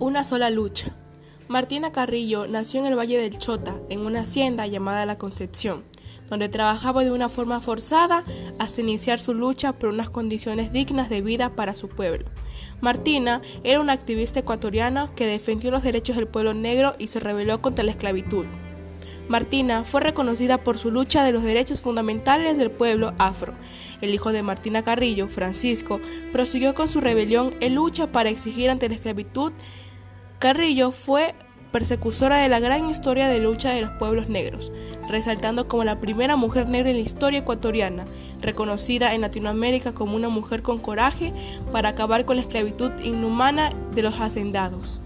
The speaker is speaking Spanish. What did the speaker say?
Una sola lucha. Martina Carrillo nació en el Valle del Chota, en una hacienda llamada La Concepción, donde trabajaba de una forma forzada hasta iniciar su lucha por unas condiciones dignas de vida para su pueblo. Martina era una activista ecuatoriana que defendió los derechos del pueblo negro y se rebeló contra la esclavitud. Martina fue reconocida por su lucha de los derechos fundamentales del pueblo afro. El hijo de Martina Carrillo, Francisco, prosiguió con su rebelión en lucha para exigir ante la esclavitud. Carrillo fue persecutora de la gran historia de lucha de los pueblos negros, resaltando como la primera mujer negra en la historia ecuatoriana, reconocida en Latinoamérica como una mujer con coraje para acabar con la esclavitud inhumana de los hacendados.